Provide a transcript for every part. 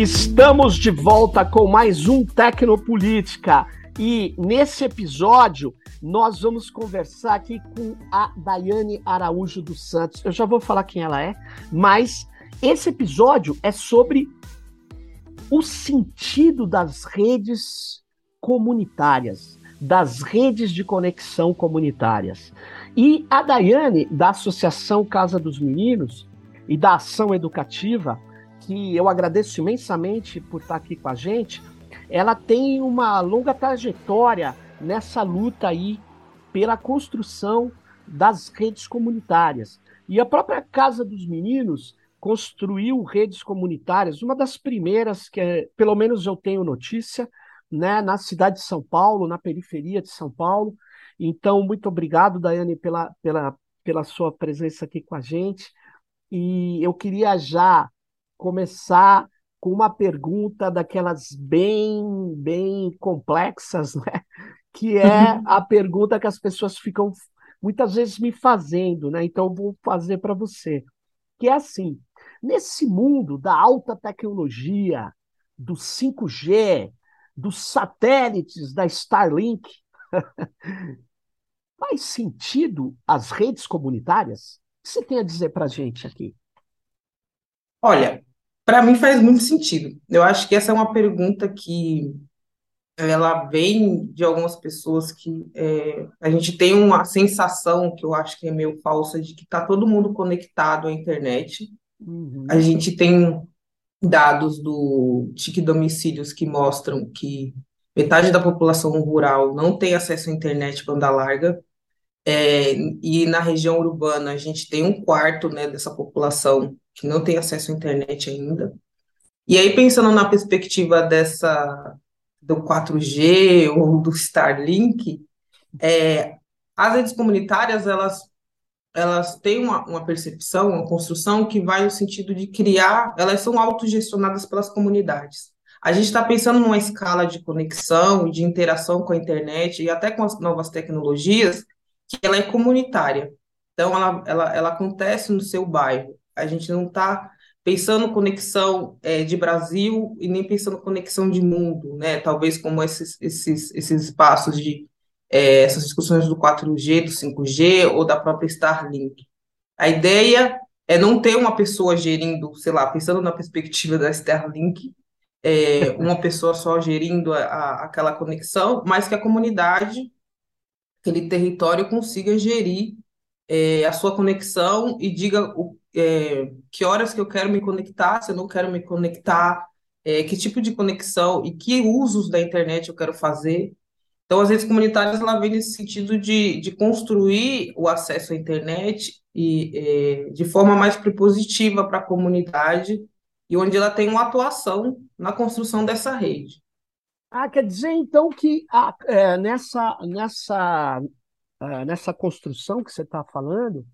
Estamos de volta com mais um Tecnopolítica e nesse episódio nós vamos conversar aqui com a Daiane Araújo dos Santos. Eu já vou falar quem ela é, mas esse episódio é sobre o sentido das redes comunitárias, das redes de conexão comunitárias. E a Daiane, da Associação Casa dos Meninos e da Ação Educativa, que eu agradeço imensamente por estar aqui com a gente, ela tem uma longa trajetória nessa luta aí pela construção das redes comunitárias. E a própria Casa dos Meninos construiu redes comunitárias, uma das primeiras que, pelo menos eu tenho notícia, né, na cidade de São Paulo, na periferia de São Paulo. Então, muito obrigado, Daiane, pela, pela, pela sua presença aqui com a gente. E eu queria já começar com uma pergunta daquelas bem, bem complexas, né? Que é uhum. a pergunta que as pessoas ficam muitas vezes me fazendo, né? Então eu vou fazer para você. Que é assim: nesse mundo da alta tecnologia, do 5G, dos satélites da Starlink, faz sentido as redes comunitárias? O que você tem a dizer para a gente aqui? Olha, para mim faz muito sentido. Eu acho que essa é uma pergunta que ela vem de algumas pessoas que é, a gente tem uma sensação que eu acho que é meio falsa de que está todo mundo conectado à internet. Uhum. A gente tem dados do TIC Domicílios que mostram que metade da população rural não tem acesso à internet banda larga. É, e na região urbana a gente tem um quarto né, dessa população que não tem acesso à internet ainda. E aí, pensando na perspectiva dessa do 4G ou do Starlink, é, as redes comunitárias, elas, elas têm uma, uma percepção, uma construção que vai no sentido de criar, elas são autogestionadas pelas comunidades. A gente está pensando numa escala de conexão, de interação com a internet e até com as novas tecnologias, que ela é comunitária. Então, ela, ela, ela acontece no seu bairro. A gente não está pensando conexão é, de Brasil e nem pensando conexão de mundo, né? Talvez como esses, esses, esses espaços de é, essas discussões do 4G, do 5G ou da própria Starlink. A ideia é não ter uma pessoa gerindo, sei lá, pensando na perspectiva da Starlink, é, uma pessoa só gerindo a, a, aquela conexão, mas que a comunidade, aquele território consiga gerir é, a sua conexão e diga o, é, que horas que eu quero me conectar, se eu não quero me conectar, é, que tipo de conexão e que usos da internet eu quero fazer. Então, as redes comunitárias ela vem nesse sentido de, de construir o acesso à internet e é, de forma mais propositiva para a comunidade e onde ela tem uma atuação na construção dessa rede. Ah, quer dizer então que é, nessa, nessa, ah, nessa construção que você está falando,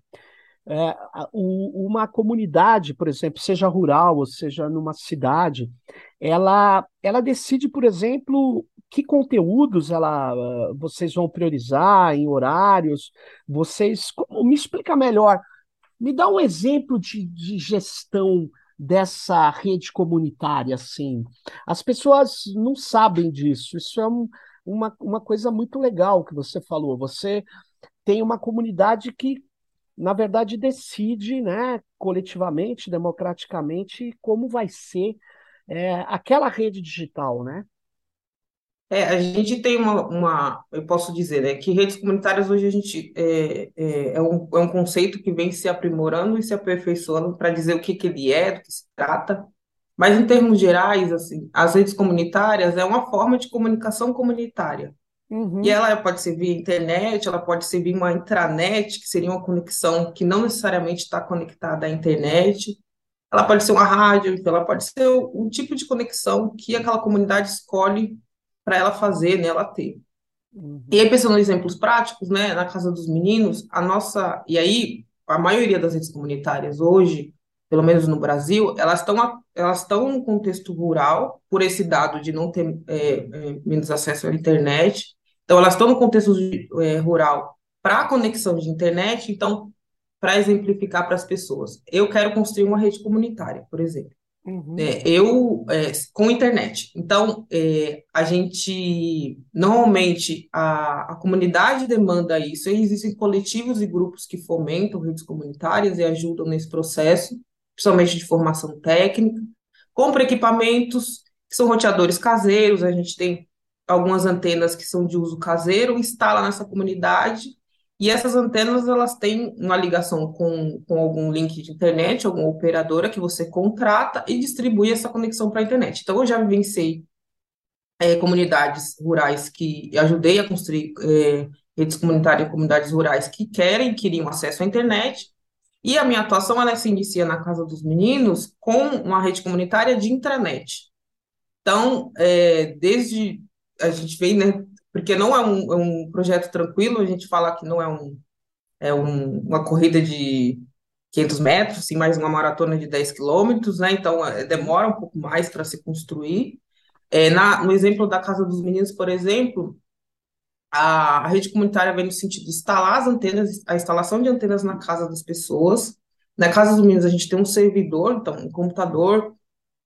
é, uma comunidade, por exemplo, seja rural ou seja numa cidade, ela, ela decide, por exemplo, que conteúdos ela, vocês vão priorizar em horários. Vocês. Me explica melhor. Me dá um exemplo de, de gestão dessa rede comunitária, assim. As pessoas não sabem disso. Isso é um, uma, uma coisa muito legal que você falou. Você tem uma comunidade que na verdade, decide, né, coletivamente, democraticamente, como vai ser é, aquela rede digital, né? É, a gente tem uma, uma, eu posso dizer, né, que redes comunitárias hoje a gente é, é, é, um, é um conceito que vem se aprimorando e se aperfeiçoando para dizer o que, que ele é, do que se trata. Mas em termos gerais, assim, as redes comunitárias é uma forma de comunicação comunitária. Uhum. E ela pode ser via internet, ela pode ser via uma intranet, que seria uma conexão que não necessariamente está conectada à internet. Ela pode ser uma rádio, então ela pode ser um tipo de conexão que aquela comunidade escolhe para ela fazer, né, ela ter. Uhum. E aí, pensando em exemplos práticos, né, na Casa dos Meninos, a nossa. E aí, a maioria das redes comunitárias hoje, pelo menos no Brasil, elas estão elas estão no contexto rural, por esse dado de não ter é, é, menos acesso à internet, então, elas estão no contexto é, rural para a conexão de internet, então, para exemplificar para as pessoas, eu quero construir uma rede comunitária, por exemplo. Uhum. É, eu, é, com internet. Então, é, a gente, normalmente, a, a comunidade demanda isso, e existem coletivos e grupos que fomentam redes comunitárias e ajudam nesse processo, principalmente de formação técnica, compra equipamentos, que são roteadores caseiros, a gente tem algumas antenas que são de uso caseiro, instala nessa comunidade, e essas antenas, elas têm uma ligação com, com algum link de internet, alguma operadora que você contrata e distribui essa conexão para a internet. Então, eu já vivenciei é, comunidades rurais que ajudei a construir é, redes comunitárias em comunidades rurais que querem, queriam acesso à internet, e a minha atuação, ela se inicia na Casa dos Meninos com uma rede comunitária de intranet. Então, é, desde a gente vem, né, porque não é um, é um projeto tranquilo, a gente fala que não é, um, é um, uma corrida de 500 metros, sim, mais uma maratona de 10 quilômetros, né? Então, é, demora um pouco mais para se construir. É, na, no exemplo da Casa dos Meninos, por exemplo, a, rede comunitária vem no sentido de instalar as antenas, a instalação de antenas na casa das pessoas. Na Casa dos Meninos, a gente tem um servidor, então, um computador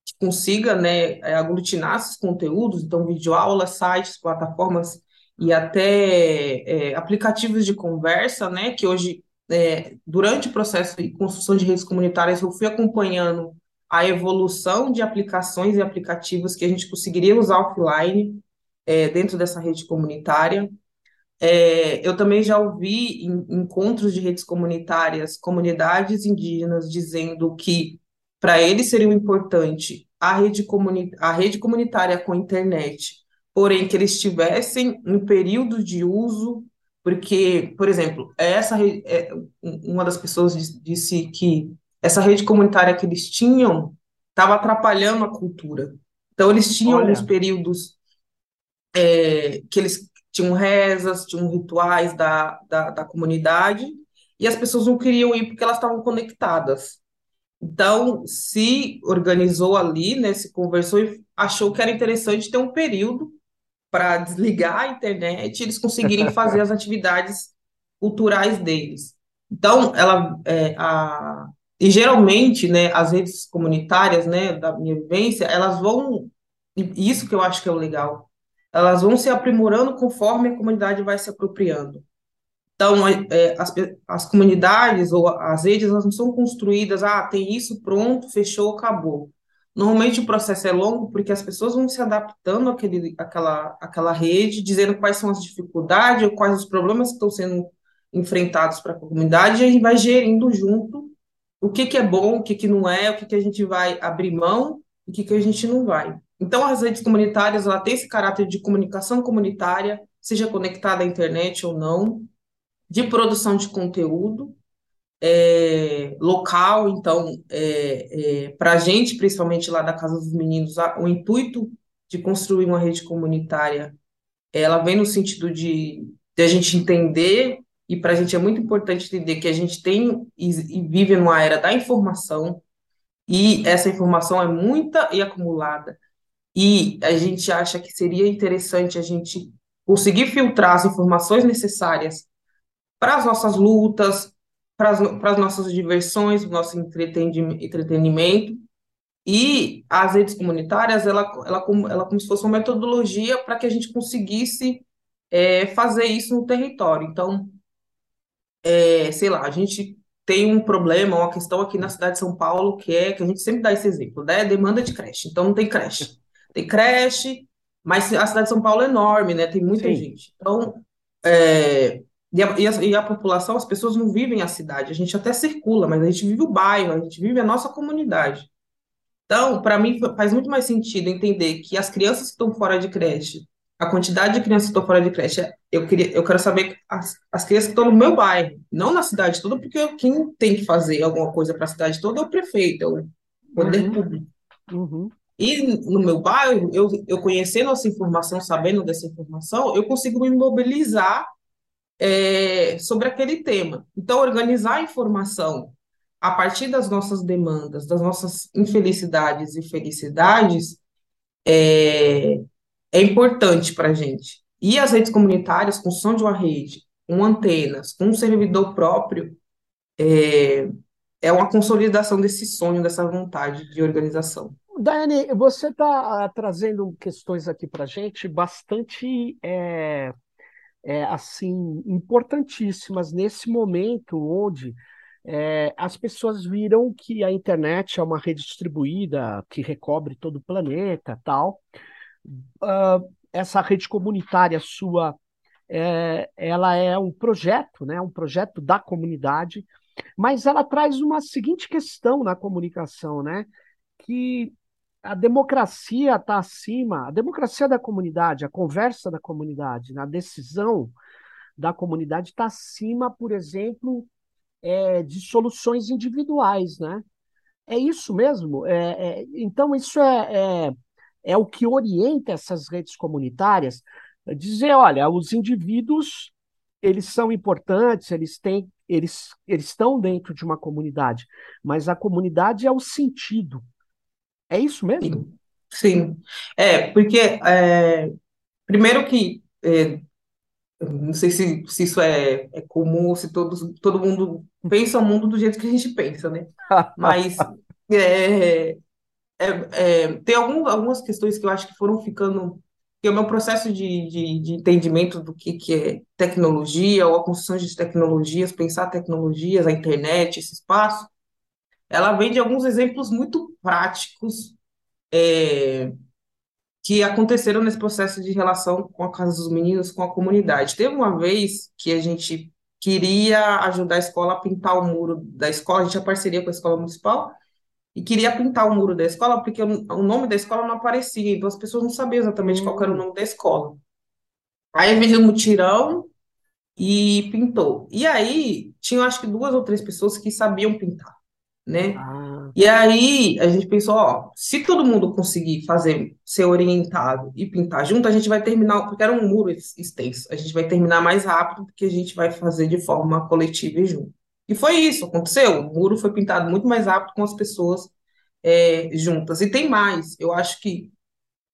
que consiga né, é, aglutinar esses conteúdos, então videoaulas, sites, plataformas e até é, aplicativos de conversa, né, que hoje, é, durante o processo de construção de redes comunitárias, eu fui acompanhando a evolução de aplicações e aplicativos que a gente conseguiria usar offline é, dentro dessa rede comunitária. É, eu também já ouvi em encontros de redes comunitárias, comunidades indígenas dizendo que para eles seria importante a rede, comuni a rede comunitária com internet, porém que eles tivessem um período de uso, porque, por exemplo, essa é, uma das pessoas disse que essa rede comunitária que eles tinham estava atrapalhando a cultura. Então, eles tinham Olha. alguns períodos é, que eles tinham rezas, tinham rituais da, da, da comunidade, e as pessoas não queriam ir porque elas estavam conectadas. Então, se organizou ali, né, se conversou e achou que era interessante ter um período para desligar a internet e eles conseguirem fazer as atividades culturais deles. Então, ela, é, a, e geralmente, né, as redes comunitárias, né, da minha vivência, elas vão, isso que eu acho que é o legal, elas vão se aprimorando conforme a comunidade vai se apropriando. Então, é, as, as comunidades ou as redes elas não são construídas, ah, tem isso pronto, fechou, acabou. Normalmente o processo é longo porque as pessoas vão se adaptando àquele, àquela, àquela rede, dizendo quais são as dificuldades ou quais os problemas que estão sendo enfrentados para a comunidade, e a gente vai gerindo junto o que, que é bom, o que, que não é, o que, que a gente vai abrir mão e o que, que a gente não vai. Então, as redes comunitárias ela tem esse caráter de comunicação comunitária, seja conectada à internet ou não, de produção de conteúdo é, local. Então, é, é, para a gente, principalmente lá da Casa dos Meninos, o intuito de construir uma rede comunitária, ela vem no sentido de, de a gente entender, e para a gente é muito importante entender que a gente tem e, e vive numa era da informação, e essa informação é muita e acumulada. E a gente acha que seria interessante a gente conseguir filtrar as informações necessárias para as nossas lutas, para as, nossas diversões, o nosso entretenimento. E as redes comunitárias, ela, ela, ela como se fosse uma metodologia para que a gente conseguisse é, fazer isso no território. Então, é, sei lá, a gente tem um problema, uma questão aqui na cidade de São Paulo, que é que a gente sempre dá esse exemplo, né? Demanda de creche. Então, não tem creche. Tem creche, mas a cidade de São Paulo é enorme, né? Tem muita Sim. gente. Então, é, e a, e, a, e a, população, as pessoas não vivem a cidade, a gente até circula, mas a gente vive o bairro, a gente vive a nossa comunidade. Então, para mim, faz muito mais sentido entender que as crianças que estão fora de creche, a quantidade de crianças que estão fora de creche, eu, queria, eu quero saber as, as crianças que estão no meu bairro, não na cidade toda, porque quem tem que fazer alguma coisa para a cidade toda é o prefeito, é o poder uhum. público. Uhum. E no meu bairro, eu, eu conhecendo essa informação, sabendo dessa informação, eu consigo me mobilizar é, sobre aquele tema. Então, organizar a informação a partir das nossas demandas, das nossas infelicidades e felicidades, é, é importante para a gente. E as redes comunitárias, construção de uma rede, com antenas, com um servidor próprio, é, é uma consolidação desse sonho, dessa vontade de organização. Daiane, você está uh, trazendo questões aqui para gente bastante é, é, assim importantíssimas nesse momento onde é, as pessoas viram que a internet é uma rede distribuída que recobre todo o planeta, tal. Uh, essa rede comunitária sua, é, ela é um projeto, né? Um projeto da comunidade, mas ela traz uma seguinte questão na comunicação, né? Que a democracia está acima, a democracia da comunidade, a conversa da comunidade, na decisão da comunidade está acima, por exemplo, é, de soluções individuais, né? É isso mesmo. É, é, então, isso é, é, é, o que orienta essas redes comunitárias. Dizer, olha, os indivíduos eles são importantes, eles têm, eles, eles estão dentro de uma comunidade, mas a comunidade é o sentido. É isso mesmo? Sim. É, porque é, primeiro que é, não sei se, se isso é, é comum, se todos, todo mundo pensa o mundo do jeito que a gente pensa, né? Mas é, é, é, tem algum, algumas questões que eu acho que foram ficando. Que é o meu processo de, de, de entendimento do que, que é tecnologia, ou a construção de tecnologias, pensar tecnologias, a internet, esse espaço, ela vem de alguns exemplos muito práticos é, que aconteceram nesse processo de relação com a Casa dos Meninos, com a comunidade. Teve uma vez que a gente queria ajudar a escola a pintar o muro da escola, a gente tinha parceria com a escola municipal, e queria pintar o muro da escola, porque o, nome da escola não aparecia, então as pessoas não sabiam exatamente qual era o nome da escola. Aí veio um mutirão e pintou. E aí, tinha acho que duas ou três pessoas que sabiam pintar né? Ah. E aí a gente pensou, ó, se todo mundo conseguir fazer, ser orientado e pintar junto, a gente vai terminar, porque era um muro extenso, a gente vai terminar mais rápido, porque a gente vai fazer de forma coletiva e junto. E foi isso, aconteceu. O muro foi pintado muito mais rápido com as pessoas é, juntas. E tem mais, eu acho que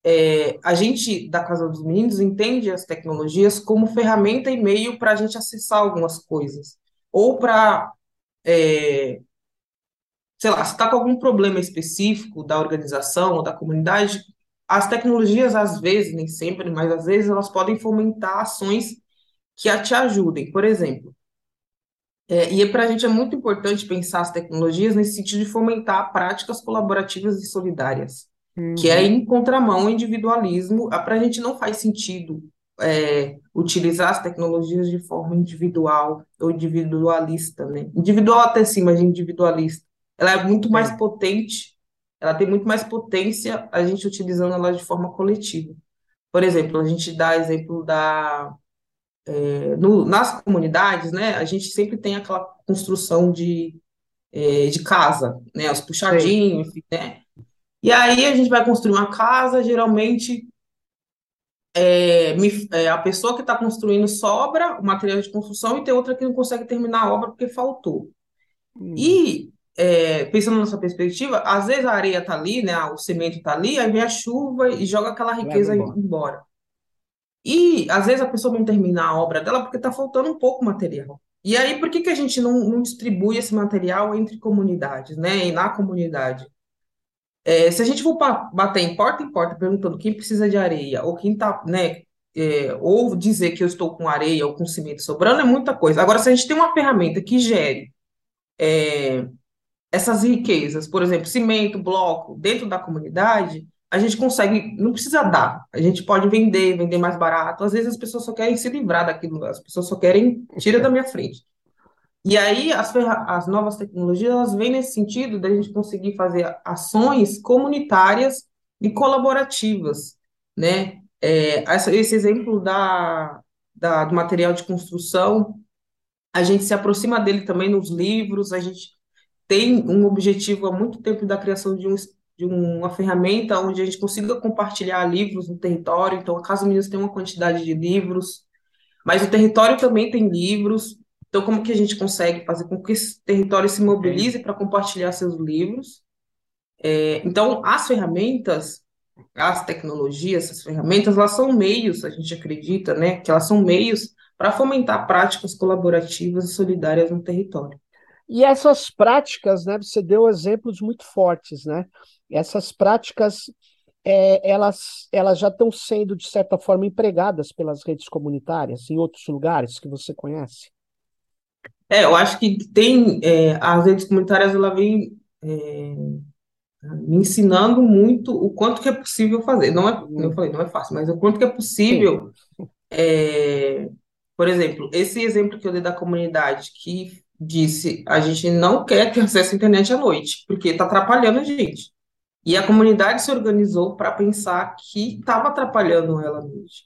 é, a gente da Casa dos Meninos entende as tecnologias como ferramenta e meio para a gente acessar algumas coisas, ou para é, sei lá, se está com algum problema específico da organização ou da comunidade, as tecnologias, às vezes, nem sempre, mas às vezes, elas podem fomentar ações que a te ajudem. Por exemplo, é, e para a gente é muito importante pensar as tecnologias nesse sentido de fomentar práticas colaborativas e solidárias, uhum. que é uhum. em contramão ao individualismo. Para a gente não faz sentido é, utilizar as tecnologias de forma individual ou individualista, né? Individual até sim, mas individualista. Ela é muito mais é. potente, ela tem muito mais potência a gente utilizando ela de forma coletiva. Por exemplo, a gente dá exemplo da é, no, nas comunidades, né? A gente sempre tem aquela construção de, é, de casa, né? Os puxadinhos, enfim, né? E aí a gente vai construir uma casa, geralmente é, me, é, a pessoa que está construindo sobra o material de construção e tem outra que não consegue terminar a obra porque faltou. Hum. E é, pensando nessa perspectiva, às vezes a areia está ali, né, o cimento está ali, aí vem a chuva e joga aquela riqueza embora. embora. E às vezes a pessoa não termina a obra dela porque está faltando um pouco material. E aí, por que, que a gente não, não distribui esse material entre comunidades, né, e na comunidade? É, se a gente for bater em porta em porta perguntando quem precisa de areia, ou quem está, né, é, ou dizer que eu estou com areia ou com cimento sobrando, é muita coisa. Agora, se a gente tem uma ferramenta que gere é, essas riquezas, por exemplo, cimento, bloco, dentro da comunidade, a gente consegue, não precisa dar, a gente pode vender, vender mais barato. Às vezes as pessoas só querem se livrar daquilo, as pessoas só querem, tira da minha frente. E aí as, as novas tecnologias, elas vêm nesse sentido da gente conseguir fazer ações comunitárias e colaborativas, né? É, esse exemplo da, da, do material de construção, a gente se aproxima dele também nos livros, a gente tem um objetivo há muito tempo da criação de, um, de uma ferramenta onde a gente consiga compartilhar livros no território. Então, a Casa Minas tem uma quantidade de livros, mas o território também tem livros. Então, como que a gente consegue fazer com que esse território se mobilize para compartilhar seus livros? É, então, as ferramentas, as tecnologias, essas ferramentas, elas são meios, a gente acredita, né, que elas são meios para fomentar práticas colaborativas e solidárias no território. E essas práticas, né, você deu exemplos muito fortes, né? Essas práticas, é, elas, elas já estão sendo, de certa forma, empregadas pelas redes comunitárias em outros lugares que você conhece? É, eu acho que tem, é, as redes comunitárias, ela vem é, me ensinando muito o quanto que é possível fazer. Não é, eu falei, não é fácil, mas o quanto que é possível, é, por exemplo, esse exemplo que eu dei da comunidade, que disse, a gente não quer ter acesso à internet à noite, porque está atrapalhando a gente. E a comunidade se organizou para pensar que estava atrapalhando ela à noite.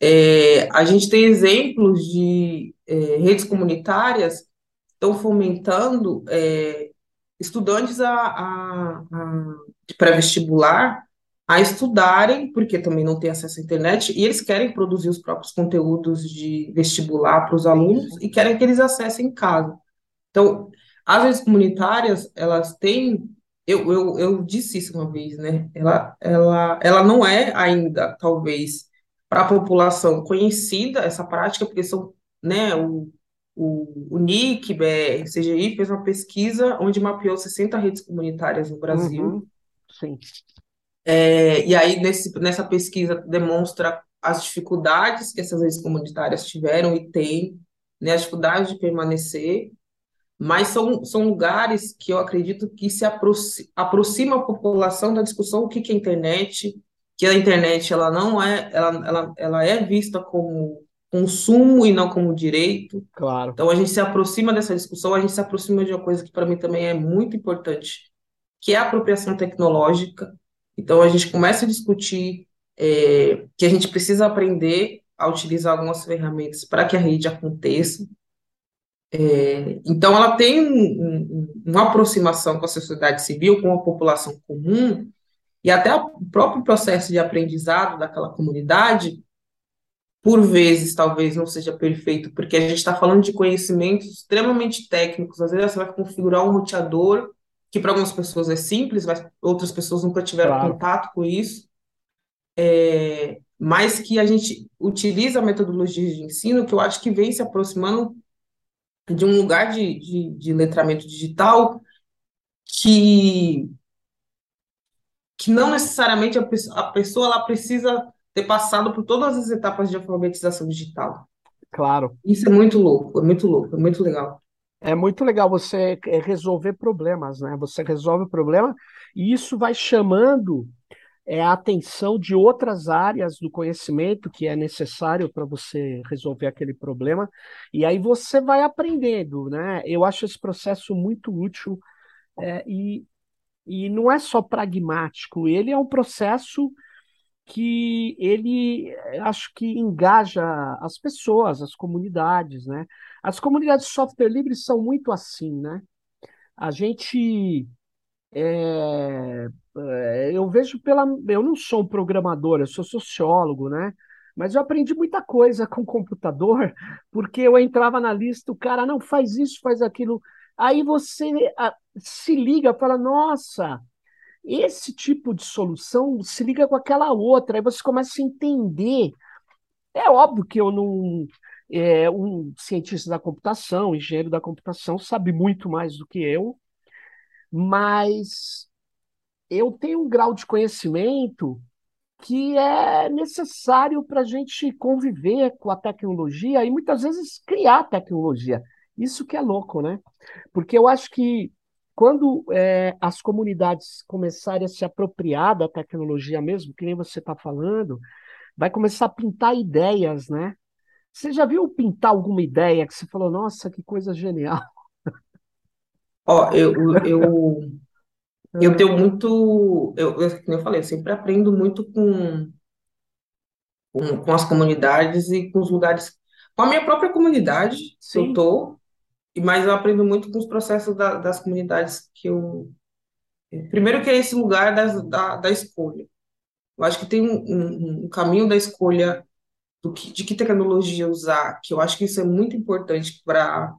É, a gente tem exemplos de é, redes comunitárias estão fomentando é, estudantes a, a, a- de pré-vestibular a estudarem, porque também não têm acesso à internet, e eles querem produzir os próprios conteúdos de vestibular para os alunos e querem que eles acessem em casa. Então, as redes comunitárias, elas têm, eu, eu, eu disse isso uma vez, né? Ela, ela, ela não é ainda, talvez, para a população conhecida essa prática, porque são, né, o, o, o NIC, BR, CGI fez uma pesquisa onde mapeou 60 redes comunitárias no Brasil, Uhum, sim, é, e aí nesse, nessa pesquisa demonstra as dificuldades que essas redes comunitárias tiveram e têm, né, as dificuldades de permanecer, mas são, são lugares que eu acredito que se aproxi- aproxima a população da discussão o que que é internet, que a internet ela não é, ela, ela, ela é vista como consumo e não como direito. claro. Então a gente se aproxima dessa discussão, a gente se aproxima de uma coisa que para mim também é muito importante, que é a apropriação tecnológica. Então a gente começa a discutir é, que a gente precisa aprender a utilizar algumas ferramentas para que a rede aconteça. Então, ela tem um- um- um- uma aproximação com a sociedade civil, com a população comum, e até o próprio processo de aprendizado daquela comunidade, por vezes, talvez não seja perfeito, porque a gente está falando de conhecimentos extremamente técnicos. Às vezes, você vai configurar um roteador, que para algumas pessoas é simples, mas outras pessoas nunca tiveram Claro, contato com isso, mas que a gente utiliza metodologias de ensino que eu acho que vem se aproximando de um lugar de, de, de letramento digital que, que não necessariamente a, pe- a pessoa ela precisa ter passado por todas as etapas de alfabetização digital. claro. Isso é muito louco, é muito louco, é muito legal. É muito legal você é, resolver problemas, né? Você resolve o problema e isso vai chamando é, a atenção de outras áreas do conhecimento que é necessário para você resolver aquele problema, e aí você vai aprendendo, né? Eu acho esse processo muito útil, é, e, e não é só pragmático, ele é um processo que ele eh, acho que engaja as pessoas, as comunidades, né? As comunidades de software livre são muito assim, né? A gente é, é, eu vejo pela. Eu não sou um programador, eu sou sociólogo, né? Mas eu aprendi muita coisa com computador, porque eu entrava na lista, o cara não faz isso, faz aquilo. Aí você ah, se liga, fala, nossa, esse tipo de solução se liga com aquela outra, aí você começa a entender. É óbvio que eu não. É, um cientista da computação, engenheiro da computação, sabe muito mais do que eu, mas eu tenho um grau de conhecimento que é necessário para a gente conviver com a tecnologia e muitas vezes criar tecnologia. Isso que é louco, né? Porque eu acho que quando é, as comunidades começarem a se apropriar da tecnologia mesmo, que nem você está falando, vai começar a pintar ideias, né? Você já viu pintar alguma ideia que você falou, nossa, que coisa genial? Ó, eu, eu, eu tenho muito, eu, eu, como eu falei, eu sempre aprendo muito com, com, com as comunidades e com os lugares, com a minha própria comunidade que eu Sim, tô, e- mas eu aprendo muito com os processos da- das comunidades que eu. Primeiro, que é esse lugar das- da, da escolha. Eu acho que tem um, um- um caminho da escolha do que, de que tecnologia usar, que eu acho que isso é muito importante para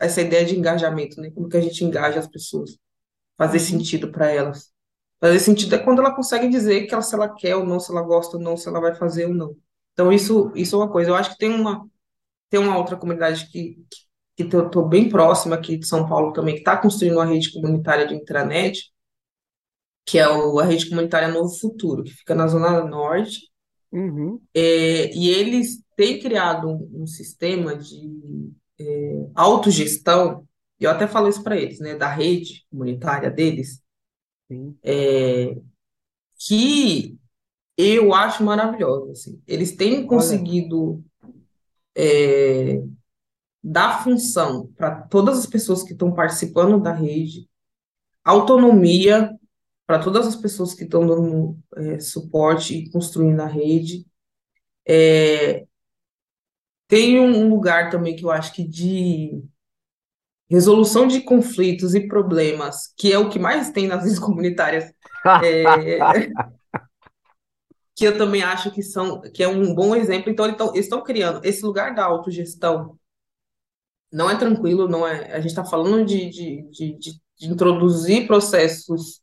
essa ideia de engajamento, né? Como que a gente engaja as pessoas, fazer uhum, sentido para elas. Fazer sentido é quando ela consegue dizer que ela, se ela quer ou não, se ela gosta ou não, se ela vai fazer ou não. Então, isso, isso é uma coisa. Eu acho que tem uma, tem uma outra comunidade que, que que estou bem próxima aqui de São Paulo também, que está construindo uma rede comunitária de intranet, que é o, a rede comunitária Novo Futuro, que fica na Zona Norte, Uhum. é, e eles têm criado um, um sistema de é, autogestão, e eu até falo isso para eles, né, da rede comunitária deles, Sim. que eu acho maravilhoso, assim. Eles têm conseguido é, dar função para todas as pessoas que estão participando da rede, autonomia para todas as pessoas que estão dando é, suporte e construindo a rede. É, tem um lugar também que eu acho que de resolução de conflitos e problemas, que é o que mais tem nas redes comunitárias, é, que eu também acho que são, que é um bom exemplo. Então, eles estão criando esse lugar da autogestão. Não é tranquilo, não é. A gente está falando de, de, de, de, introduzir processos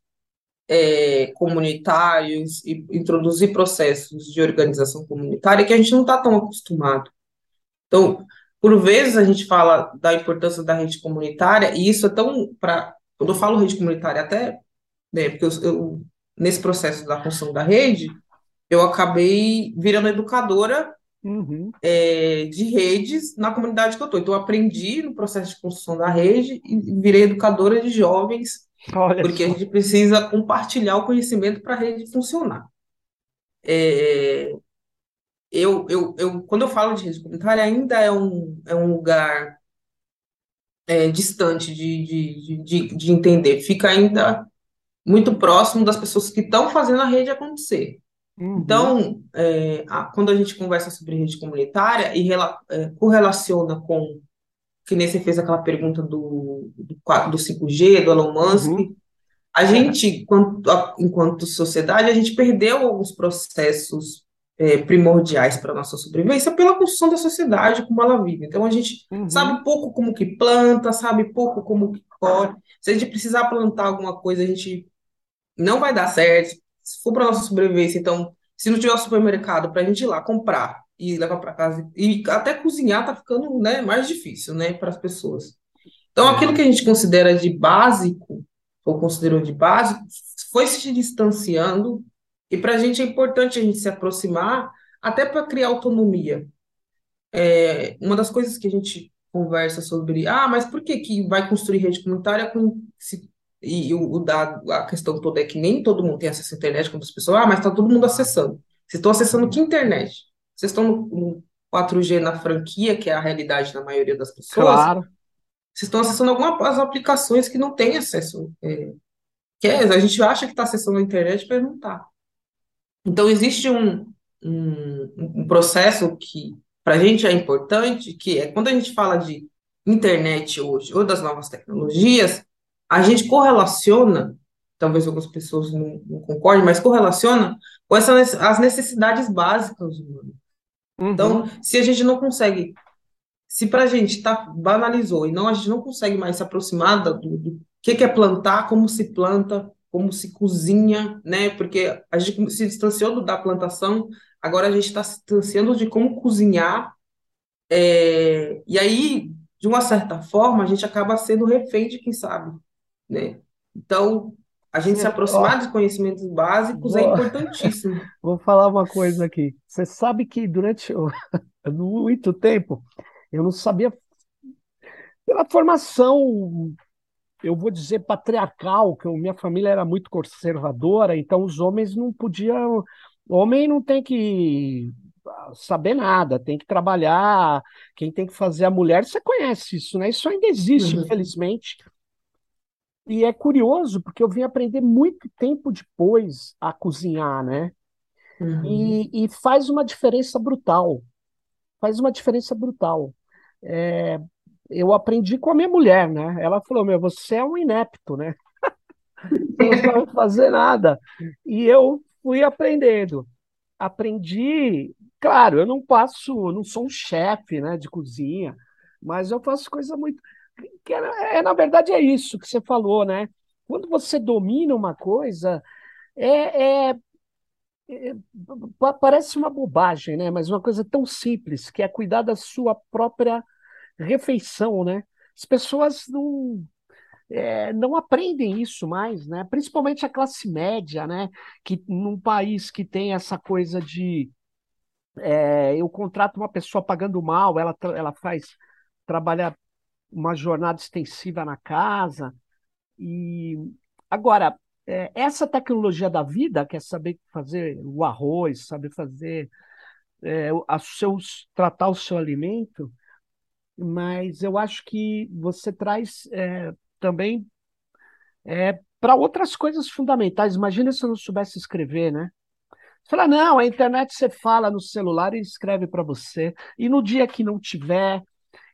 é, comunitários e introduzir processos de organização comunitária que a gente não está tão acostumado. Então, por vezes a gente fala da importância da rede comunitária, e isso é tão para. Quando eu falo rede comunitária, até. Né, porque eu, eu, nesse processo da construção da rede, eu acabei virando educadora uhum. é, de redes na comunidade que eu estou. Então, eu aprendi no processo de construção da rede e virei educadora de jovens, Olha porque a só. gente precisa compartilhar o conhecimento para a rede funcionar. É, eu, eu, eu, quando eu falo de rede comunitária, ainda é um, é um lugar é, distante de, de, de, de entender. Fica ainda muito próximo das pessoas que estão fazendo a rede acontecer. Uhum. Então, é, a- quando a gente conversa sobre rede comunitária e rela- é, correlaciona com, que nem você fez aquela pergunta do, do, do 5G, do Elon Musk, Uhum. a gente, enquanto, enquanto sociedade, a gente perdeu alguns processos é, primordiais para a nossa sobrevivência pela construção da sociedade como ela vive. Então, a gente Uhum. sabe pouco como que planta, sabe pouco como que colhe. Se a gente precisar plantar alguma coisa, a gente não vai dar certo. Se for para nossa sobrevivência, então, se não tiver um supermercado para a gente ir lá comprar e levar para casa, e até cozinhar tá ficando, né, mais difícil, né, para as pessoas. Então, aquilo que a gente considera de básico, ou considerou de básico, foi se distanciando, e para a gente é importante a gente se aproximar, até para criar autonomia. É, uma das coisas que a gente conversa sobre, ah, mas por que que vai construir rede comunitária com se, e o, o dado, a questão toda é que nem todo mundo tem acesso à internet, como as pessoas, ah, mas está todo mundo acessando. Vocês estão acessando que internet? Vocês estão no, no 4G na franquia, que é a realidade da maioria das pessoas, Claro. vocês estão acessando algumas aplicações que não têm acesso. É, que é, a gente acha que está acessando a internet, mas não está. Então, existe um, um, um processo que, para a gente, é importante, que é quando a gente fala de internet hoje, ou das novas tecnologias, a gente correlaciona, talvez algumas pessoas não, não concordem, mas correlaciona com essas, as necessidades básicas humanas. Uhum. Então, se a gente não consegue, se para a gente tá, banalizou e não, a gente não consegue mais se aproximar do, do que, que é plantar, como se planta, como se cozinha, né? Porque a gente se distanciou do- da plantação, agora a gente está se distanciando de como cozinhar, é, e aí, de uma certa forma, a gente acaba sendo refém de quem sabe, né? Então, a gente se aproximar dos conhecimentos básicos é vou, importantíssimo. vou falar uma coisa aqui. Você sabe que durante muito tempo eu não sabia, pela formação, eu vou dizer patriarcal, que minha família era muito conservadora, então os homens não podiam. Homem não tem que saber nada, tem que trabalhar. Quem tem que fazer a mulher, você conhece isso, né? Isso ainda existe, Uhum, infelizmente. E é curioso, porque eu vim aprender muito tempo depois a cozinhar, né? uhum, E, e faz uma diferença brutal. Faz uma diferença brutal. É, eu aprendi com a minha mulher, né? Ela falou: Meu, você é um inepto, né? Não sabe fazer nada. E eu fui aprendendo. Aprendi, claro, eu não passo, não sou um chefe, né, de cozinha, mas eu faço coisa muito. É, na verdade, é isso que você falou, né? Quando você domina uma coisa, é, é- é- pa- parece uma bobagem, né? Mas uma coisa tão simples, que é cuidar da sua própria refeição, né? As pessoas não, é, não aprendem isso mais, né? Principalmente a classe média, né? Que num país que tem essa coisa de é, eu contrato uma pessoa pagando mal, ela, ela faz trabalha uma jornada extensiva na casa. E agora, é, essa tecnologia da vida, que é saber fazer o arroz, saber fazer é, a seus, tratar o seu alimento, mas eu acho que você traz é, também é, para outras coisas fundamentais. Imagina se eu não soubesse escrever, né? Você fala, não, a internet você fala no celular e escreve para você. E no dia que não tiver,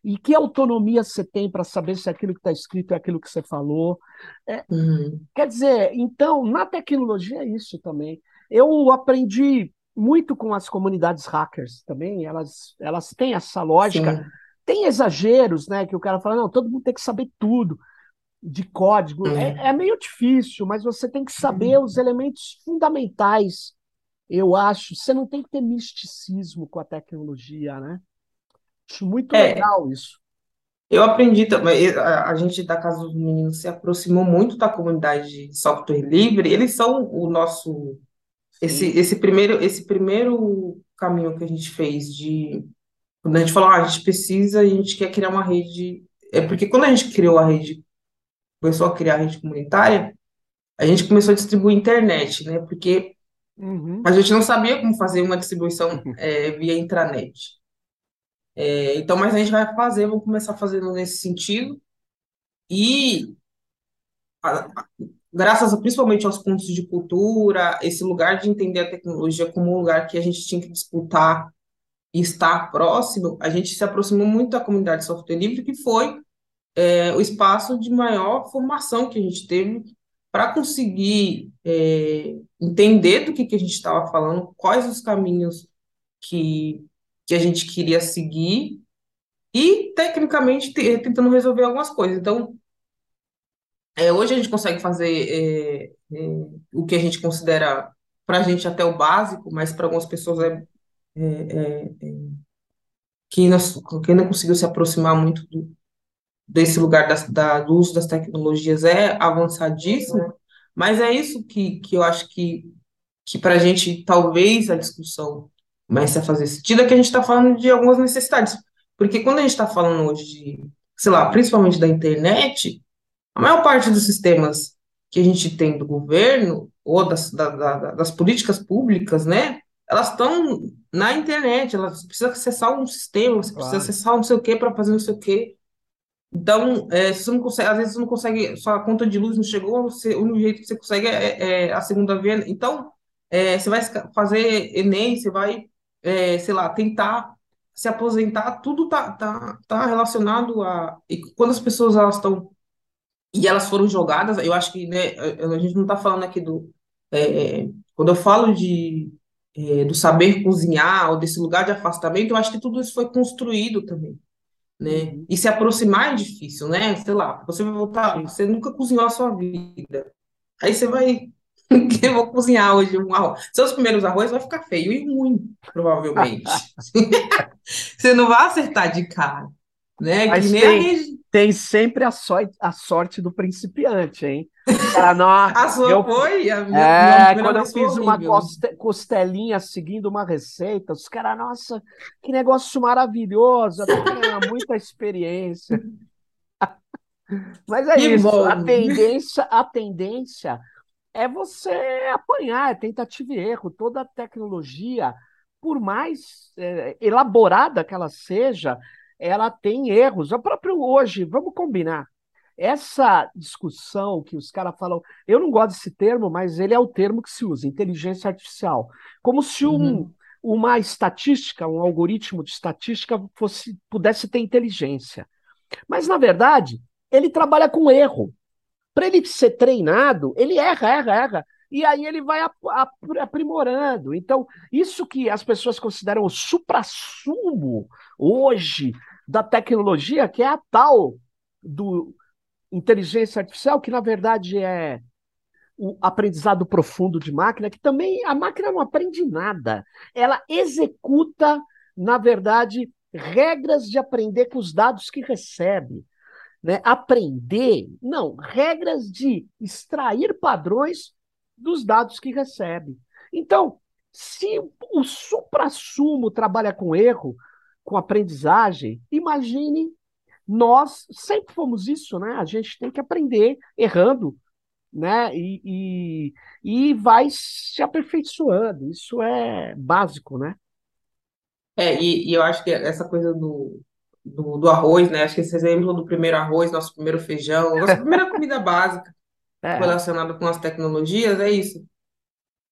e que autonomia você tem para saber se aquilo que está escrito é aquilo que você falou? É, uhum. Quer dizer, então, na tecnologia é isso também. Eu aprendi muito com as comunidades hackers também, elas, elas têm essa lógica. Sim. Tem exageros, né? Que o cara fala, não, todo mundo tem que saber tudo de código. É, é, é meio difícil, mas você tem que saber os elementos fundamentais, eu acho. Você não tem que ter misticismo com a tecnologia, né? Acho muito é, legal isso. Eu aprendi também, a gente da Casa dos Meninos se aproximou muito da comunidade de software livre, eles são o nosso, esse, esse, primeiro, esse primeiro caminho que a gente fez de, quando a gente falou, ah, a gente precisa, a gente quer criar uma rede, é porque quando a gente criou a rede começou a criar a rede comunitária, a gente começou a distribuir internet, né? Porque uhum. a gente não sabia como fazer uma distribuição é, via intranet. É, então, mas a gente vai fazer, vamos começar fazendo nesse sentido. E a, a, graças a, principalmente aos pontos de cultura, esse lugar de entender a tecnologia como um lugar que a gente tinha que disputar estar próximo, a gente se aproximou muito da comunidade de software livre, que foi é, o espaço de maior formação que a gente teve para conseguir é, entender do que, que a gente estava falando, quais os caminhos que, que a gente queria seguir e, tecnicamente, tentando resolver algumas coisas. Então, é, hoje a gente consegue fazer é, é, o que a gente considera, para a gente, até o básico, mas para algumas pessoas é, é, é, que, nós, que ainda conseguiu se aproximar muito do, desse lugar da, da, do uso das tecnologias é avançadíssimo, mas é isso que, que eu acho que, que para a gente, talvez, a discussão comece a fazer sentido, é que a gente está falando de algumas necessidades. Porque quando a gente está falando hoje de, sei lá, principalmente da internet, a maior parte dos sistemas que a gente tem do governo, ou das, da, da, das políticas públicas, né, elas estão na internet, elas precisam acessar um sistema, você claro. precisa acessar não sei o que para fazer não sei o que. Então, é, você não consegue, às vezes você não consegue, sua conta de luz não chegou, você, o único jeito que você consegue é, é, é a segunda via. Então, é, você vai fazer Enem, você vai, é, sei lá, tentar se aposentar, tudo tá, tá, tá relacionado a. E quando as pessoas elas estão. E elas foram jogadas, eu acho que né, a gente não está falando aqui do. É, quando eu falo de, do saber cozinhar, ou desse lugar de afastamento, eu acho que tudo isso foi construído também né? Uhum. E se aproximar é difícil, né? Sei lá, você vai voltar, você nunca cozinhou a sua vida. Aí você vai, eu vou cozinhar hoje um arroz. Seus primeiros arroz vai ficar feio e ruim, provavelmente. você não vai acertar de cara, né? Mas tem, tem sempre a, so a sorte do principiante, hein? Cara, não, a sua eu, foi? A minha, é, quando eu fiz uma costelinha seguindo uma receita, os caras, nossa, que negócio maravilhoso, muita experiência. Mas é que isso, bom. a tendência, a tendência é você apanhar, é tentativa e erro. Toda tecnologia, por mais é, elaborada que ela seja, ela tem erros. O próprio hoje, vamos combinar. Essa discussão que os caras falam, eu não gosto desse termo, mas ele é o termo que se usa, inteligência artificial. Como se um, uhum. uma estatística, um algoritmo de estatística fosse, pudesse ter inteligência. Mas, na verdade, ele trabalha com erro. Para ele ser treinado, ele erra, erra, erra. E aí ele vai aprimorando. Então, isso que as pessoas consideram o supra-sumo hoje da tecnologia, que é a tal do inteligência artificial, que na verdade é o aprendizado profundo de máquina, que também a máquina não aprende nada. Ela executa, na verdade, regras de aprender com os dados que recebe. Né? Aprender, não, regras de extrair padrões dos dados que recebe. Então, se o supra-sumo trabalha com erro, com aprendizagem, imagine nós sempre fomos isso, né? A gente tem que aprender errando, né? E, e, e vai se aperfeiçoando. Isso é básico, né? É, e, e eu acho que essa coisa do, do, do arroz, né? Acho que esse exemplo do primeiro arroz, nosso primeiro feijão, nossa primeira comida básica É, relacionada com as tecnologias é isso.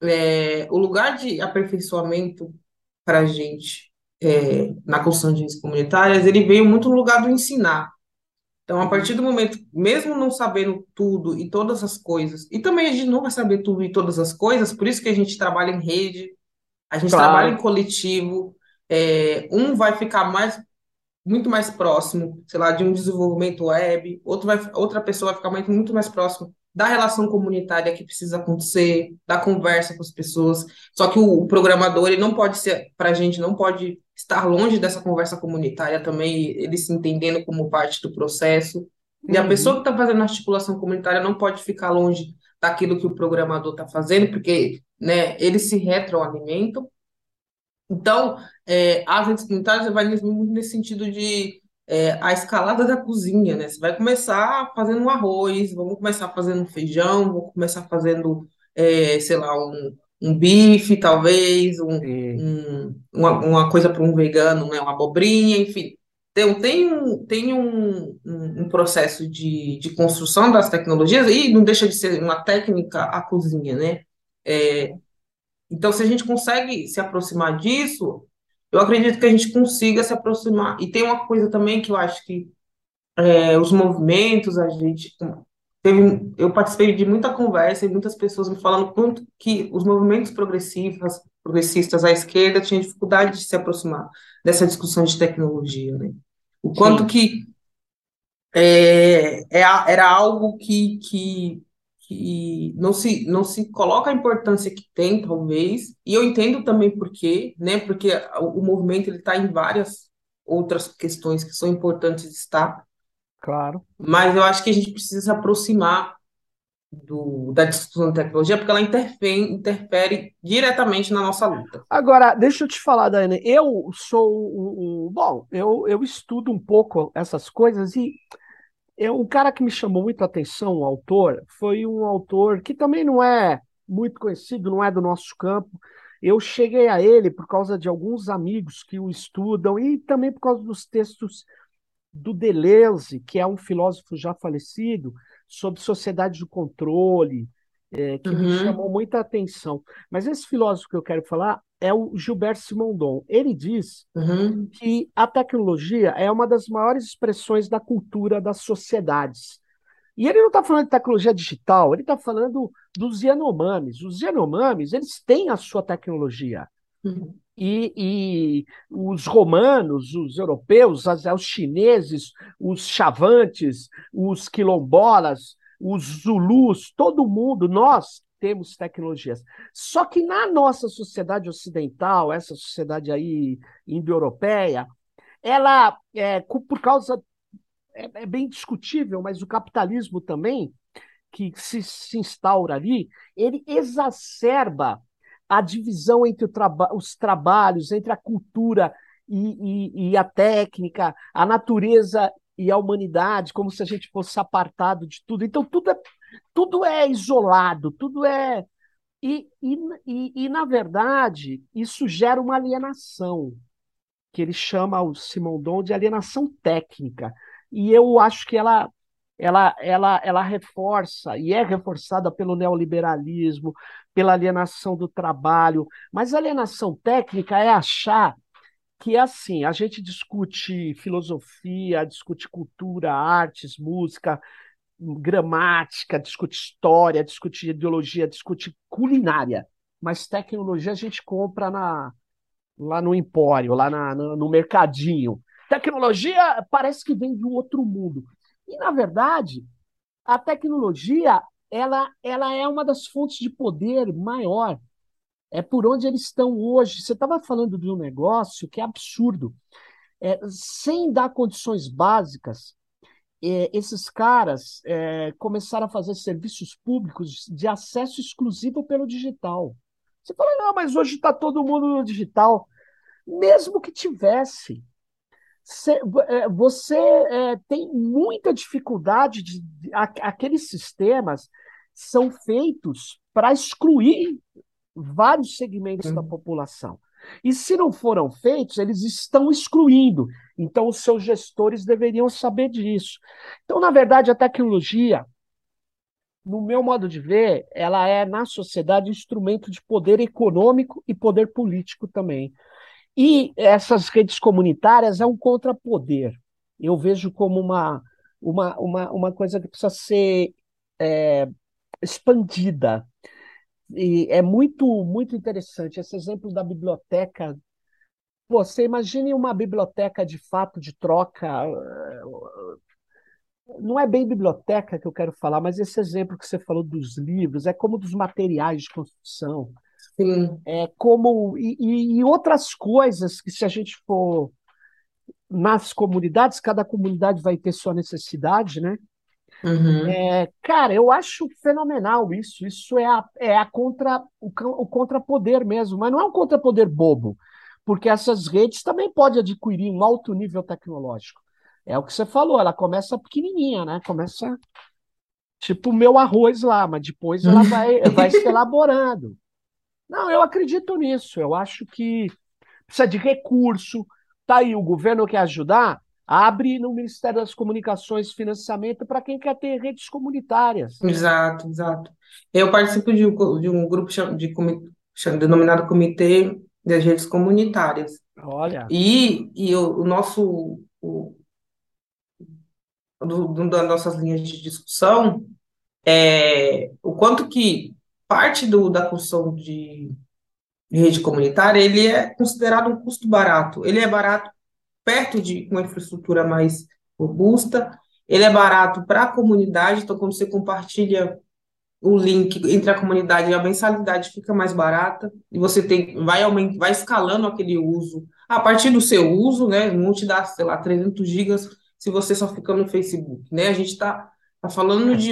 É, o lugar de aperfeiçoamento para a gente é, na construção de redes comunitárias, ele veio muito no lugar do ensinar. Então, a partir do momento, mesmo não sabendo tudo e todas as coisas, e também a gente não vai saber tudo e todas as coisas, por isso que a gente trabalha em rede, a gente trabalha em claro. coletivo, é, um vai ficar mais muito mais próximo, sei lá, de um desenvolvimento web, outro vai, outra pessoa vai ficar muito, muito mais próximo da relação comunitária que precisa acontecer, da conversa com as pessoas. Só que o, o programador, ele não pode ser, para a gente, não pode estar longe dessa conversa comunitária também, ele se entendendo como parte do processo. E a pessoa Uhum, que está fazendo a articulação comunitária não pode ficar longe daquilo que o programador está fazendo, porque, né, eles se retroalimentam. Então, é, as redes comunitárias vai muito nesse sentido de é, a escalada da cozinha, né? Você vai começar fazendo um arroz, vamos começar fazendo um feijão, vamos começar fazendo, é, sei lá, um, um bife, talvez, um, um- uma, uma coisa para um vegano, né? Uma abobrinha, enfim. Então, tem um, tem um, um, um processo de, de construção das tecnologias e não deixa de ser uma técnica a cozinha, né? É, então, se a gente consegue se aproximar disso, eu acredito que a gente consiga se aproximar. E tem uma coisa também que eu acho que é, os movimentos, a gente teve, eu participei de muita conversa e muitas pessoas me falando quanto que os movimentos progressivos, progressistas à esquerda tinham dificuldade de se aproximar dessa discussão de tecnologia, né? O quanto sim. que é, é era algo que, que, que não se, não se coloca a importância que tem, talvez, e eu entendo também por quê, né? Porque o, o movimento ele está em várias outras questões que são importantes de estar, Claro. mas eu acho que a gente precisa se aproximar do, da discussão da tecnologia, porque ela interfere, interfere diretamente na nossa luta. Agora, deixa eu te falar, Dani. Eu sou um- bom, eu, eu estudo um pouco essas coisas e eu, um cara que me chamou muito a atenção, o autor, foi um autor que também não é muito conhecido, não é do nosso campo. Eu cheguei a ele por causa de alguns amigos que o estudam e também por causa dos textos do Deleuze, que é um filósofo já falecido, sobre sociedade de controle, é, que me chamou Uhum, muita atenção. Mas esse filósofo que eu quero falar é o Gilbert Simondon. Ele diz uhum, que a tecnologia é uma das maiores expressões da cultura das sociedades. E ele não está falando de tecnologia digital, ele está falando dos Yanomamis. Os Yanomamis, eles têm a sua tecnologia. uhum, E, e os romanos, os europeus, os chineses, os chavantes, os quilombolas, os zulus, todo mundo, nós temos tecnologias. Só que na nossa sociedade ocidental, essa sociedade aí indo-europeia, ela, é, por causa, é, é bem discutível, mas o capitalismo também, que se, se instaura ali, ele exacerba a divisão entre traba os trabalhos, entre a cultura e, e, e a técnica, a natureza e a humanidade, como se a gente fosse apartado de tudo. Então, tudo é, tudo é isolado, tudo é. E, e, e, e, na verdade, isso gera uma alienação, que ele chama o Simondon de alienação técnica. E eu acho que ela, ela, ela, ela reforça, e é reforçada pelo neoliberalismo, pela alienação do trabalho. Mas alienação técnica é achar que, assim, a gente discute filosofia, discute cultura, artes, música, gramática, discute história, discute ideologia, discute culinária. Mas tecnologia a gente compra na, lá no Empório, lá na, no, no mercadinho. Tecnologia parece que vem de um outro mundo. E, na verdade, a tecnologia ela, ela é uma das fontes de poder maior. É por onde eles estão hoje. Você estava falando de um negócio que é absurdo. é, sem dar condições básicas, é, esses caras é, começaram a fazer serviços públicos de acesso exclusivo pelo digital. Você fala, não, mas hoje está todo mundo no digital. Mesmo que tivesse, é, você é, tem muita dificuldade de, aqueles sistemas são feitos para excluir vários segmentos da população. E se não foram feitos, eles estão excluindo. Então, os seus gestores deveriam saber disso. Então, na verdade, a tecnologia, no meu modo de ver, ela é, na sociedade, instrumento de poder econômico e poder político também. E essas redes comunitárias é um contrapoder. Eu vejo como uma, uma, uma, uma coisa que precisa ser é, expandida e é muito, muito interessante esse exemplo da biblioteca. Pô, você imagine uma biblioteca de fato de troca. Não é bem biblioteca que eu quero falar, mas esse exemplo que você falou dos livros é como dos materiais de construção. Sim. É como. E, e outras coisas que, se a gente for nas comunidades, cada comunidade vai ter sua necessidade, né? Uhum. É, cara, eu acho fenomenal isso. Isso é a, é a contra, o, o contrapoder mesmo, mas não é um contrapoder bobo, porque essas redes também podem adquirir um alto nível tecnológico. É o que você falou, ela começa pequenininha, né? Começa tipo o meu arroz lá, mas depois ela vai, vai se elaborando. Não, eu acredito nisso. Eu acho que precisa de recurso. Tá aí, o governo quer ajudar, Abre no Ministério das Comunicações financiamento para quem quer ter redes comunitárias. Exato, exato. Eu participo de um, de um grupo de, de, denominado Comitê das Redes Comunitárias. Olha. E, e o, o nosso. O, do, do, das nossas linhas de discussão é o quanto que parte do, da construção de, de rede comunitária ele é considerado um custo barato. Ele é barato perto de uma infraestrutura mais robusta, ele é barato para a comunidade, então quando você compartilha o link entre a comunidade e a mensalidade fica mais barata, e você tem, vai, aument, vai escalando aquele uso. A partir do seu uso, né, não te dá, sei lá, 300 gigas se você só fica no Facebook, né? A gente está tá falando de,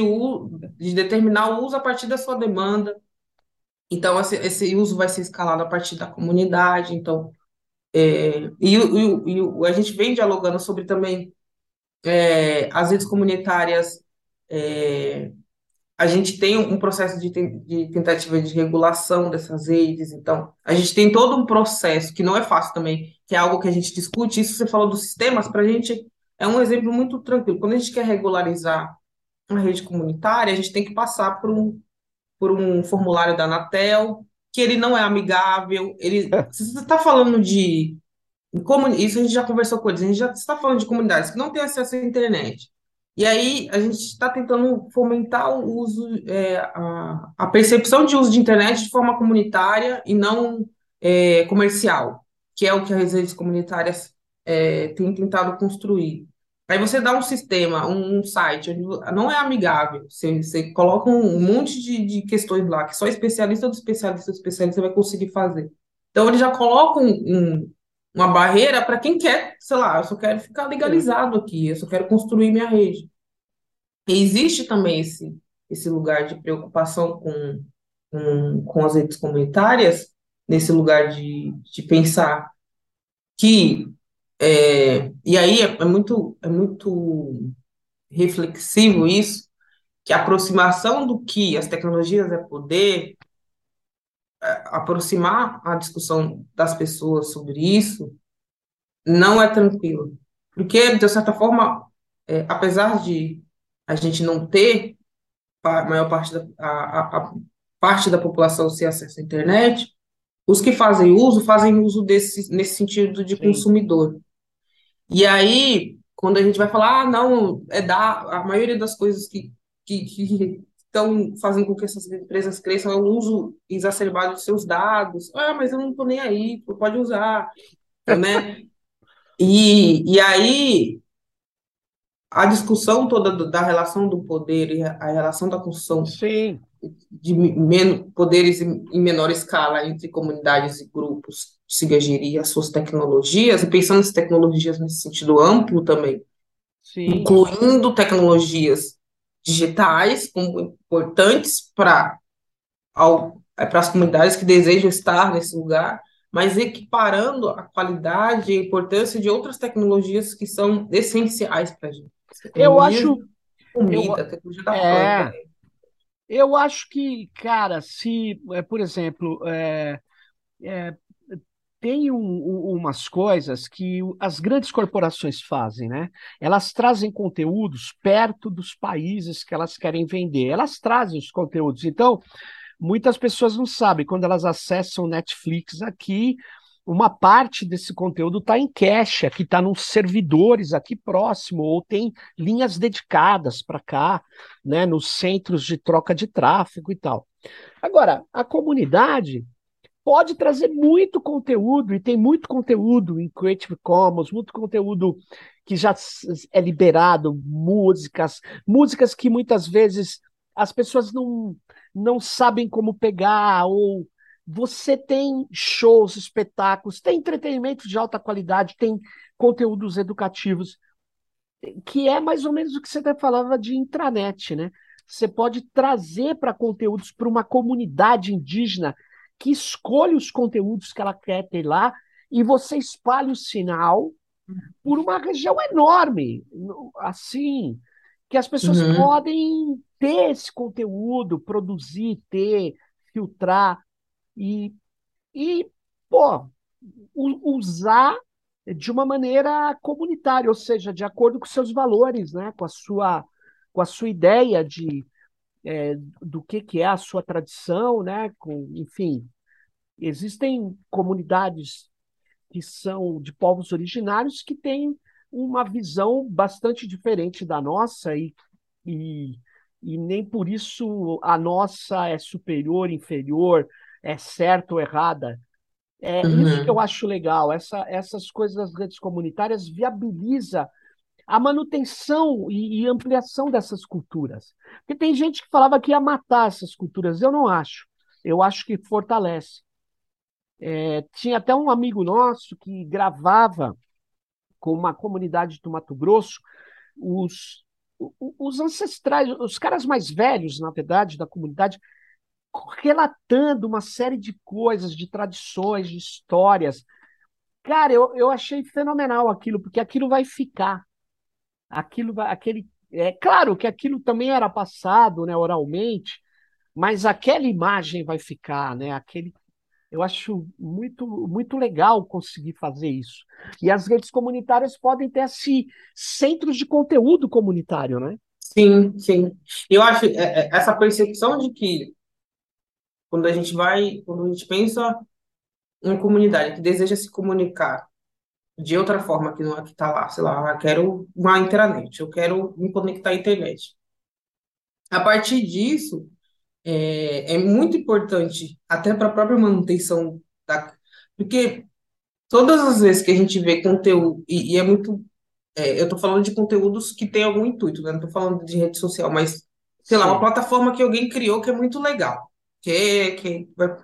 de determinar o uso a partir da sua demanda. Então, esse, esse uso vai ser escalado a partir da comunidade. Então, é, e, e, e, a gente vem dialogando sobre também é, as redes comunitárias. É, a gente tem um processo de, de, tentativa de regulação dessas redes, então a gente tem todo um processo que não é fácil também, que é algo que a gente discute. Isso você falou dos sistemas, para a gente é um exemplo muito tranquilo. Quando a gente quer regularizar uma rede comunitária, a gente tem que passar por um, por um formulário da Anatel, que ele não é amigável. Ele, você está falando de isso a gente já conversou com eles, a gente já está falando de comunidades que não têm acesso à internet. E aí a gente está tentando fomentar o uso, é, a, a, percepção de uso de internet de forma comunitária e não é, comercial, que é o que as redes comunitárias é, têm tentado construir. Aí você dá um sistema, um, um site, onde não é amigável, você, você coloca um, monte de, de, questões lá, que só especialista do especialista do especialista vai conseguir fazer. Então, ele já coloca um, uma barreira para quem quer, sei lá, eu só quero ficar legalizado aqui, eu só quero construir minha rede. E existe também esse, esse lugar de preocupação com, com, com as redes comunitárias, nesse lugar de, de pensar que é, e aí é, é, muito, é muito reflexivo isso, que a aproximação do que as tecnologias é poder, é, aproximar a discussão das pessoas sobre isso, não é tranquilo. Porque, de certa forma, é, apesar de a gente não ter a maior parte da, a, a, parte da população sem acesso à internet, os que fazem uso, fazem uso desse, nesse sentido de Sim. consumidor. E aí, quando a gente vai falar, ah, não, é da a maioria das coisas que, que, que estão fazendo com que essas empresas cresçam é o uso exacerbado de seus dados. Ah, mas eu não estou nem aí, pode usar, né? E, e aí, a discussão toda da relação do poder e a a relação da construção Sim, de me- men- poderes em, em menor escala entre comunidades e grupos se gerir as suas tecnologias, e pensando nas tecnologias nesse sentido amplo também, sim, incluindo tecnologias digitais como importantes para para as comunidades que desejam estar nesse lugar, mas equiparando a qualidade e a importância de outras tecnologias que são essenciais para a gente. Eu acho, eu, comida, a tecnologia da é, planta. Eu acho que, cara, se, é, por exemplo, é, é, tem um- um- umas coisas que as grandes corporações fazem, né? Elas trazem conteúdos perto dos países que elas querem vender. Elas trazem os conteúdos. Então, muitas pessoas não sabem, quando elas acessam Netflix aqui, uma parte desse conteúdo está em cache, que está nos servidores aqui próximo, ou tem linhas dedicadas para cá, né? Nos centros de troca de tráfego e tal. Agora, a comunidade pode trazer muito conteúdo, e tem muito conteúdo em Creative Commons, muito conteúdo que já é liberado, músicas, músicas que muitas vezes as pessoas não, não sabem como pegar, ou você tem shows, espetáculos, tem entretenimento de alta qualidade, tem conteúdos educativos, que é mais ou menos o que você até falava de intranet, né? Você pode trazer para conteúdos para uma comunidade indígena que escolhe os conteúdos que ela quer ter lá e você espalha o sinal por uma região enorme, no- assim, que as pessoas Uhum, podem ter esse conteúdo, produzir, ter, filtrar e, e pô, usar de uma maneira comunitária, ou seja, de acordo com seus valores, né? Com a sua, com a sua ideia de, é, do que, que é a sua tradição, né? Com, enfim, existem comunidades que são de povos originários que têm uma visão bastante diferente da nossa e, e, e nem por isso a nossa é superior, inferior, é certa ou errada. É isso que eu uhum, acho legal. Essa, essas coisas das redes comunitárias viabiliza a manutenção e, e ampliação dessas culturas. Porque tem gente que falava que ia matar essas culturas. Eu não acho. Eu acho que fortalece. É, tinha até um amigo nosso que gravava com uma comunidade do Mato Grosso os, os ancestrais, os caras mais velhos, na verdade, da comunidade, relatando uma série de coisas, de tradições, de histórias. Cara, eu, eu achei fenomenal aquilo, porque aquilo vai ficar. Aquilo vai, aquele, é claro que aquilo também era passado, né, oralmente, mas aquela imagem vai ficar, né? Aquele, eu acho muito, muito legal conseguir fazer isso. E as redes comunitárias podem ter assim, centros de conteúdo comunitário, né? sim, sim. Eu acho é, é, essa percepção de que quando a gente vai, quando a gente pensa em comunidade que deseja se comunicar de outra forma que não é que está lá, sei lá, ah, quero uma intranet, eu quero me conectar à internet. A partir disso, é, é muito importante, até para a própria manutenção da. Porque todas as vezes que a gente vê conteúdo, e, e é muito. é, eu estou falando de conteúdos que têm algum intuito, né? Não estou falando de rede social, mas, sei lá, uma plataforma que alguém criou que é muito legal. Que, que vai-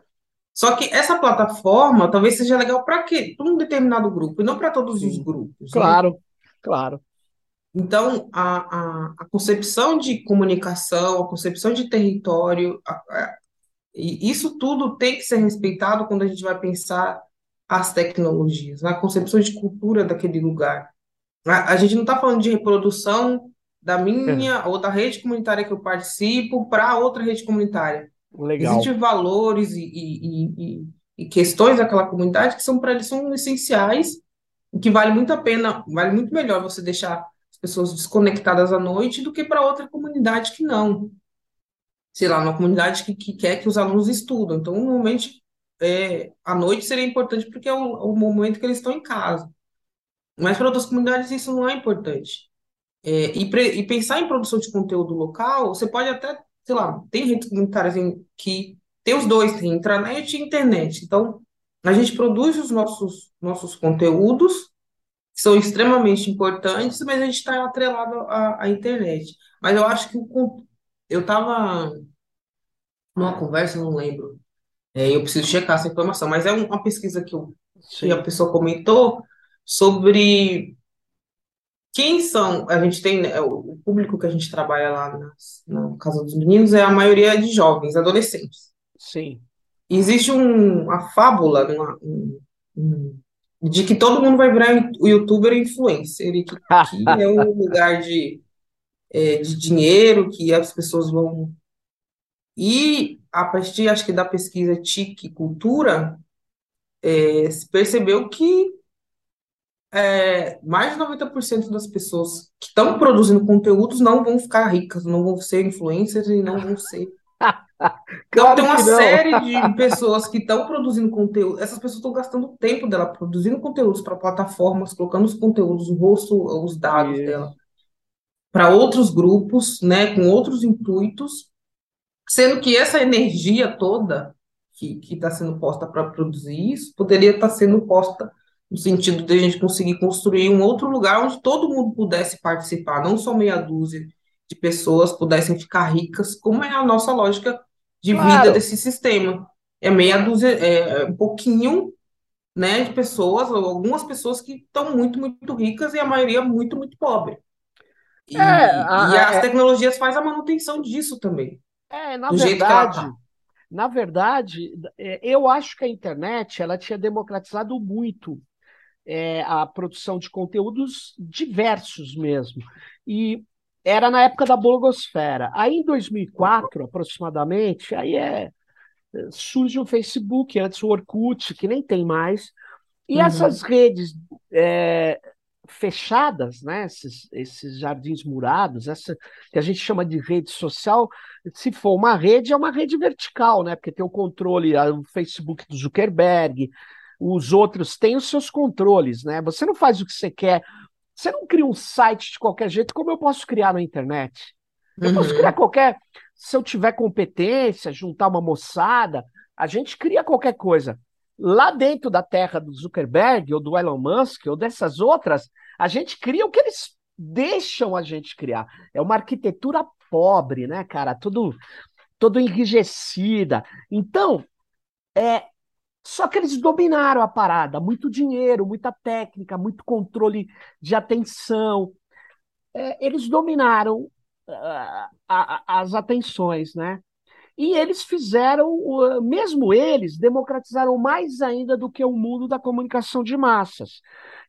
Só que essa plataforma talvez seja legal para quê? Para um determinado grupo, e não para todos os sim. grupos, né? Claro, claro. Então, a, a, a concepção de comunicação, a concepção de território, a- a- e isso tudo tem que ser respeitado quando a gente vai pensar as tecnologias, né? A concepção de cultura daquele lugar. A, a gente não está falando de reprodução da É, minha ou da rede comunitária que eu participo para outra rede comunitária. Legal. Existem valores e, e, e, e questões daquela comunidade que são para eles são essenciais e que vale muito a pena, vale muito melhor você deixar as pessoas desconectadas à noite do que para outra comunidade que não. Sei lá, uma comunidade que, que quer que os alunos estudam. Então, normalmente, é, à noite seria importante porque é o, o momento que eles estão em casa. Mas para outras comunidades isso não é importante. É, e, pre- e pensar em produção de conteúdo local, você pode até, sei lá, tem redes comunitárias em, que tem os dois, tem intranet e internet. Então, a gente produz os nossos, nossos conteúdos são extremamente importantes, mas a gente está atrelado à, à, internet. Mas eu acho que o, eu estava numa conversa, não lembro, é, eu preciso checar essa informação, mas é uma pesquisa que, eu, que a pessoa comentou sobre quem são, a gente tem, né, o público que a gente trabalha lá na, na Casa dos Meninos é a maioria de jovens, adolescentes. Sim. Existe um, uma fábula, uma, um, um, de que todo mundo vai virar youtuber e influencer, e que, que é um lugar de, é, de dinheiro, que as pessoas vão. E a partir, acho que da pesquisa TIC Cultura, é, se percebeu que é, mais de 90% das pessoas que estão produzindo conteúdos não vão ficar ricas, não vão ser influencers e não vão ser Então, tem uma série de pessoas que estão produzindo conteúdo. Essas pessoas estão gastando o tempo dela produzindo conteúdos para plataformas, colocando os conteúdos, o rosto, os dados Isso. dela para outros grupos, né, com outros intuitos, sendo que essa energia toda que está sendo posta para produzir isso poderia estar tá sendo posta no sentido de a gente conseguir construir um outro lugar onde todo mundo pudesse participar, não só meia dúzia de pessoas pudessem ficar ricas, como é a nossa lógica de claro. vida desse sistema. É meia dúzia, é, é um pouquinho, né, de pessoas, ou algumas pessoas que estão muito, muito ricas e a maioria muito, muito pobre. E, é, a, e as é, tecnologias fazem a manutenção disso também. É, na verdade, tá. na verdade, é, eu acho que a internet ela tinha democratizado muito é, a produção de conteúdos diversos mesmo. E era na época da blogosfera. Aí em 2004, aproximadamente, aí é surge o Facebook, antes o Orkut, que nem tem mais, e uhum. essas redes é, fechadas, né, esses, esses jardins murados, essa que a gente chama de rede social, se for uma rede, é uma rede vertical, né, porque tem o controle, o Facebook do Zuckerberg, os outros têm os seus controles, né, você não faz o que você quer você não cria um site de qualquer jeito, como eu posso criar na internet. Eu uhum. posso criar qualquer. Se eu tiver competência, juntar uma moçada, a gente cria qualquer coisa. Lá dentro da terra do Zuckerberg, ou do Elon Musk, ou dessas outras, a gente cria o que eles deixam a gente criar. É uma arquitetura pobre, né, cara? Tudo, tudo enrijecida. Então, é, só que eles dominaram a parada, muito dinheiro, muita técnica, muito controle de atenção. É, eles dominaram uh, a, as atenções, né? E eles fizeram, uh, mesmo eles, democratizaram mais ainda do que o mundo da comunicação de massas.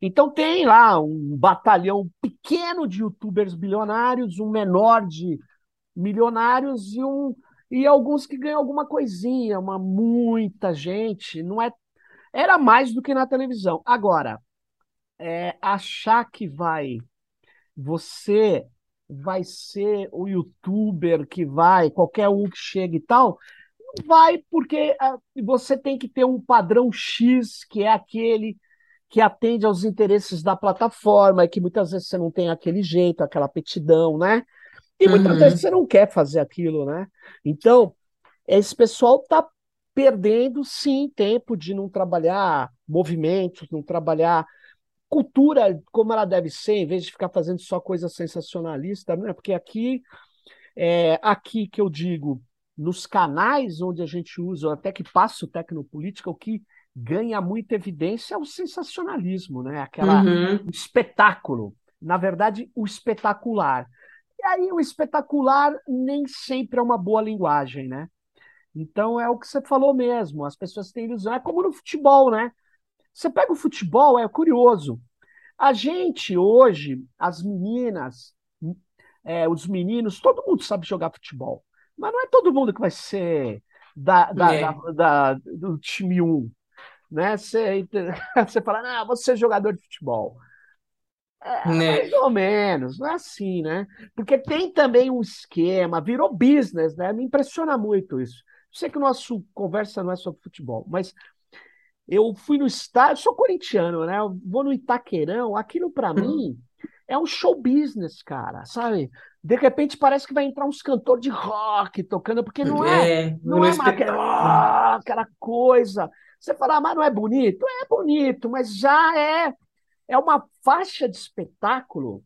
Então tem lá um batalhão pequeno de youtubers bilionários, um menor de milionários e um e alguns que ganham alguma coisinha, uma muita gente, não é era mais do que na televisão. Agora, é, achar que vai você vai ser o youtuber que vai, qualquer um que chega e tal, vai porque uh, você tem que ter um padrão X, que é aquele que atende aos interesses da plataforma, e que muitas vezes você não tem aquele jeito, aquela aptidão, né? E muitas uhum. vezes você não quer fazer aquilo, né? Então, esse pessoal está perdendo, sim, tempo de não trabalhar movimentos, não trabalhar cultura como ela deve ser, em vez de ficar fazendo só coisa sensacionalista, né? Porque aqui, é, aqui que eu digo, nos canais onde a gente usa, até que passa o tecnopolítica, o que ganha muita evidência é o sensacionalismo, né? Aquela uhum. espetáculo. Na verdade, o espetacular. E aí o espetacular nem sempre é uma boa linguagem, né? Então é o que você falou mesmo, as pessoas têm ilusão, é como no futebol, né? Você pega o futebol, é curioso. A gente hoje, as meninas, é, os meninos, todo mundo sabe jogar futebol. Mas não é todo mundo que vai ser da, da, é. da, da do time 1. Né? Você, você fala, ah, você é jogador de futebol. É, né? Mais ou menos, não é assim, né? Porque tem também um esquema, virou business, né? Me impressiona muito isso. Sei que nossa conversa não é sobre futebol, mas eu fui no estádio, sou corintiano, né? Eu vou no Itaquerão, aquilo para uhum. mim é um show business, cara, sabe? De repente parece que vai entrar uns cantores de rock tocando, porque não é, é não é uma, aquela, aquela coisa. Você fala, ah, mas não é bonito? É bonito, mas já é é uma faixa de espetáculo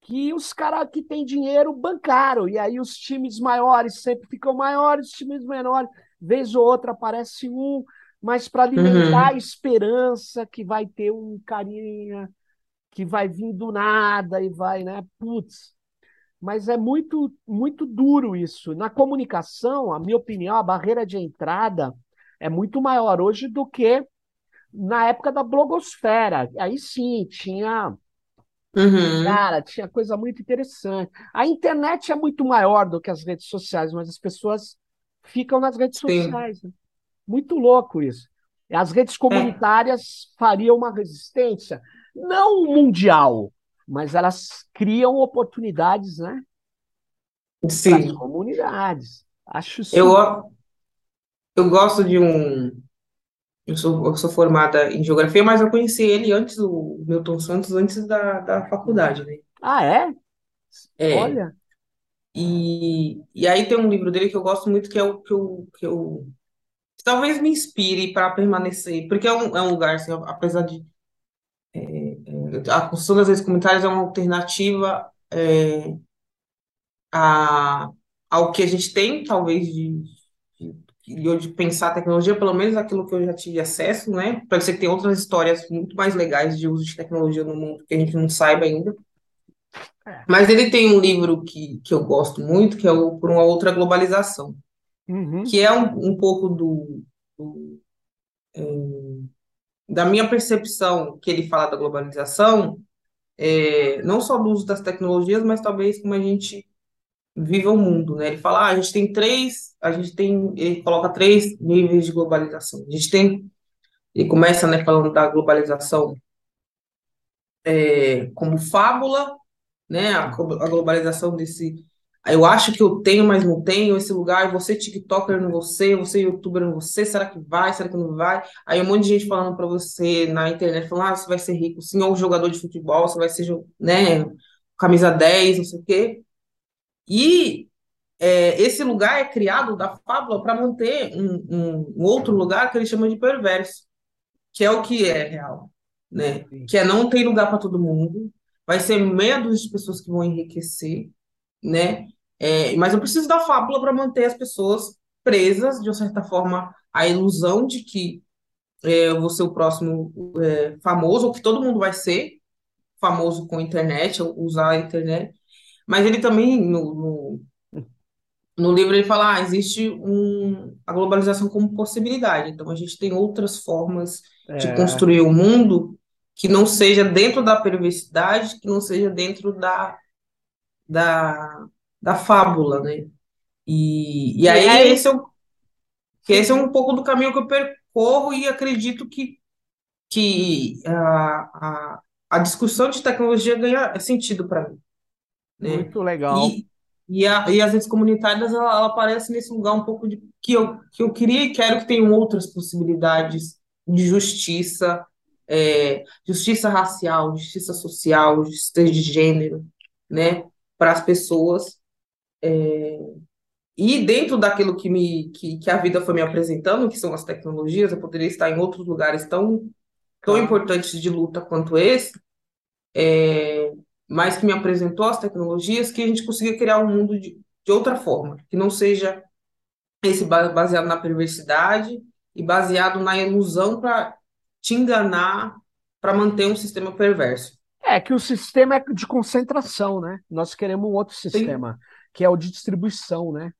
que os caras que têm dinheiro bancaram. E aí os times maiores sempre ficam maiores, os times menores, vez ou outra aparece um, mas para alimentar uhum. a esperança que vai ter um carinha que vai vir do nada e vai, né? Putz. Mas é muito, muito duro isso. Na comunicação, a minha opinião, a barreira de entrada é muito maior hoje do que na época da blogosfera. Aí sim, tinha Uhum. Cara, tinha coisa muito interessante. A internet é muito maior do que as redes sociais, mas as pessoas ficam nas redes Sim. sociais. Né? Muito louco isso. As redes É, comunitárias fariam uma resistência, não mundial, mas elas criam oportunidades, né, para as sim. comunidades. Acho Eu, isso. eu gosto de um. Eu sou, eu sou formada em geografia, mas eu conheci ele antes, o Milton Santos, antes da, da faculdade, né? Ah, é? É. Olha. E, e aí tem um livro dele que eu gosto muito, que é o que eu, que eu que talvez me inspire para permanecer, porque é um, é um lugar, assim, apesar de. A construção das redes comunitárias é uma alternativa é, a, ao que a gente tem, talvez, de, de, pensar a tecnologia, pelo menos aquilo que eu já tive acesso, né? Pode ser que tenha outras histórias muito mais legais de uso de tecnologia no mundo que a gente não saiba ainda. É. Mas ele tem um livro que, que eu gosto muito, que é o Por uma Outra Globalização, Uhum. que é um, um pouco do, do, da minha percepção que ele fala da globalização, é, não só do uso das tecnologias, mas talvez como a gente vive o mundo, né? Ele fala, ah, a gente tem três, a gente tem, ele coloca três níveis de globalização. A gente tem, ele começa, né, falando da globalização é, como fábula, né? A, a globalização desse, ah, eu acho que eu tenho, mas não tenho esse lugar, você TikToker não você, você YouTuber não você, será que vai, será que não vai? Aí um monte de gente falando para você na internet, falando, ah, você vai ser rico, sim, ou jogador de futebol, você vai ser, né, camisa 10, não sei o quê. E é, esse lugar é criado da fábula para manter um, um- um outro lugar que ele chama de perverso, que é o que é real, né? Sim. Que é não tem lugar para todo mundo, vai ser dúzia de pessoas que vão enriquecer, né? É, mas eu preciso da fábula para manter as pessoas presas, de uma certa forma, à ilusão de que é, eu vou ser o próximo é, famoso, ou que todo mundo vai ser famoso com a internet, ou usar a internet. Mas ele também, no, no no livro ele fala, ah, existe um, a globalização como possibilidade. Então a gente tem outras formas de É, construir o mundo que não seja dentro da perversidade, que não seja dentro da, da, da fábula, né? E, e aí é, esse é, esse é um pouco do caminho que eu percorro e acredito que, que a, a, a discussão de tecnologia ganha sentido para mim. Né? Muito legal. E, e, a, e as redes comunitárias, ela, ela aparece nesse lugar um pouco de que eu, que eu queria e quero que tenham outras possibilidades de justiça, é, justiça racial, justiça social, justiça de gênero, né, para as pessoas. E dentro daquilo que, me, que, que a vida foi me apresentando, que são as tecnologias, eu poderia estar em outros lugares tão, tão importantes de luta quanto esse, mas que me apresentou as tecnologias, que a gente consiga criar um mundo de, de outra forma, que não seja esse ba- baseado na perversidade e baseado na ilusão para te enganar, para manter um sistema perverso. É que o sistema é de concentração, né? Nós queremos um outro Sim, sistema, que é o de distribuição, né?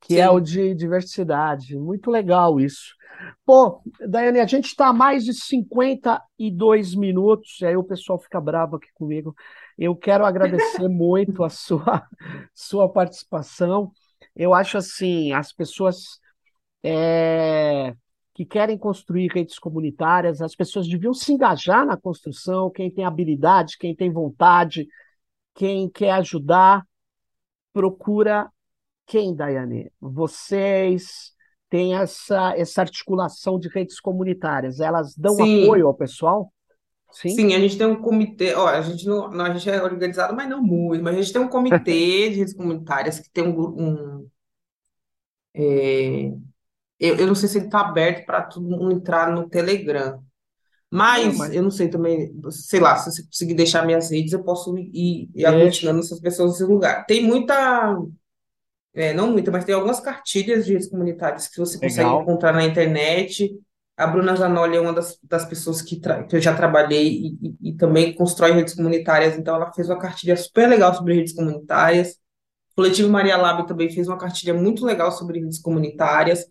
Que é o sim. de diversidade. Muito legal isso. Pô, Daiane, a gente está a mais de 52 minutos, e aí o pessoal fica bravo aqui comigo. Eu quero agradecer muito a sua, sua participação. Eu acho assim, as pessoas é, que querem construir redes comunitárias, as pessoas deviam se engajar na construção, quem tem habilidade, quem tem vontade, quem quer ajudar, procura quem, Daiane? Vocês têm essa, essa articulação de redes comunitárias, elas dão apoio Sim, ao pessoal? Sim? sim, a gente tem um comitê, ó, a gente não, não, a gente é organizado, mas não muito, mas a gente tem um comitê de redes comunitárias que tem um, um é, eu, eu não sei se ele está aberto para todo mundo entrar no Telegram, Mas, não, mas, eu não sei também, sei lá, se você conseguir deixar minhas redes, eu posso ir, ir aglutinando essas pessoas nesse lugar. Tem muita, é, não muita, mas tem algumas cartilhas de redes comunitárias que você consegue Legal. encontrar na internet. A Bruna Zanoli é uma das, das pessoas que, que eu já trabalhei e, e, e, também constrói redes comunitárias, então ela fez uma cartilha super legal sobre redes comunitárias. O Coletivo Maria Lab também fez uma cartilha muito legal sobre redes comunitárias,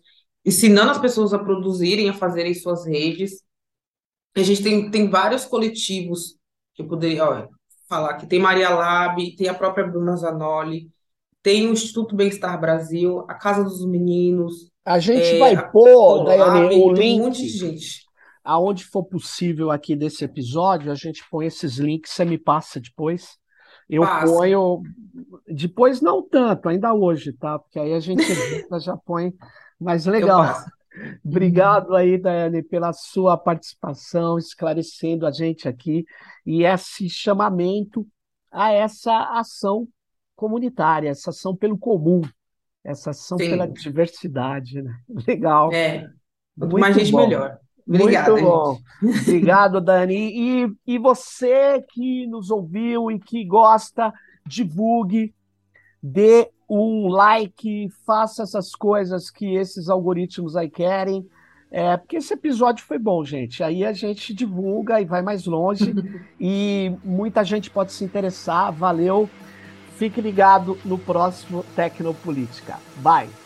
ensinando as pessoas a produzirem, a fazerem suas redes. A gente tem, tem vários coletivos que eu poderia ó, falar que tem Maria Lab, tem a própria Bruna Zanoli, tem o Instituto Bem-Estar Brasil, a Casa dos Meninos. A gente é, vai pôr, Daiane, o link. Um monte de gente. Aonde for possível aqui desse episódio, a gente põe esses links, você me passa depois. Eu passa. ponho. Depois não tanto, ainda hoje, tá? Porque aí a gente já põe. Mas legal. Obrigado aí, Daiane, pela sua participação, esclarecendo a gente aqui e esse chamamento a essa ação comunitária, essa ação pelo comum, essa ação Sim. pela diversidade. Né? Legal. É. Quanto mais gente, bom. melhor. Obrigado, Muito bom. Obrigado, Dani. E, e você que nos ouviu e que gosta, divulgue, dê um like, faça essas coisas que esses algoritmos aí querem. É, porque esse episódio foi bom, gente. Aí a gente divulga e vai mais longe. e muita gente pode se interessar. Valeu. Fique ligado no próximo Tecnopolítica. Bye!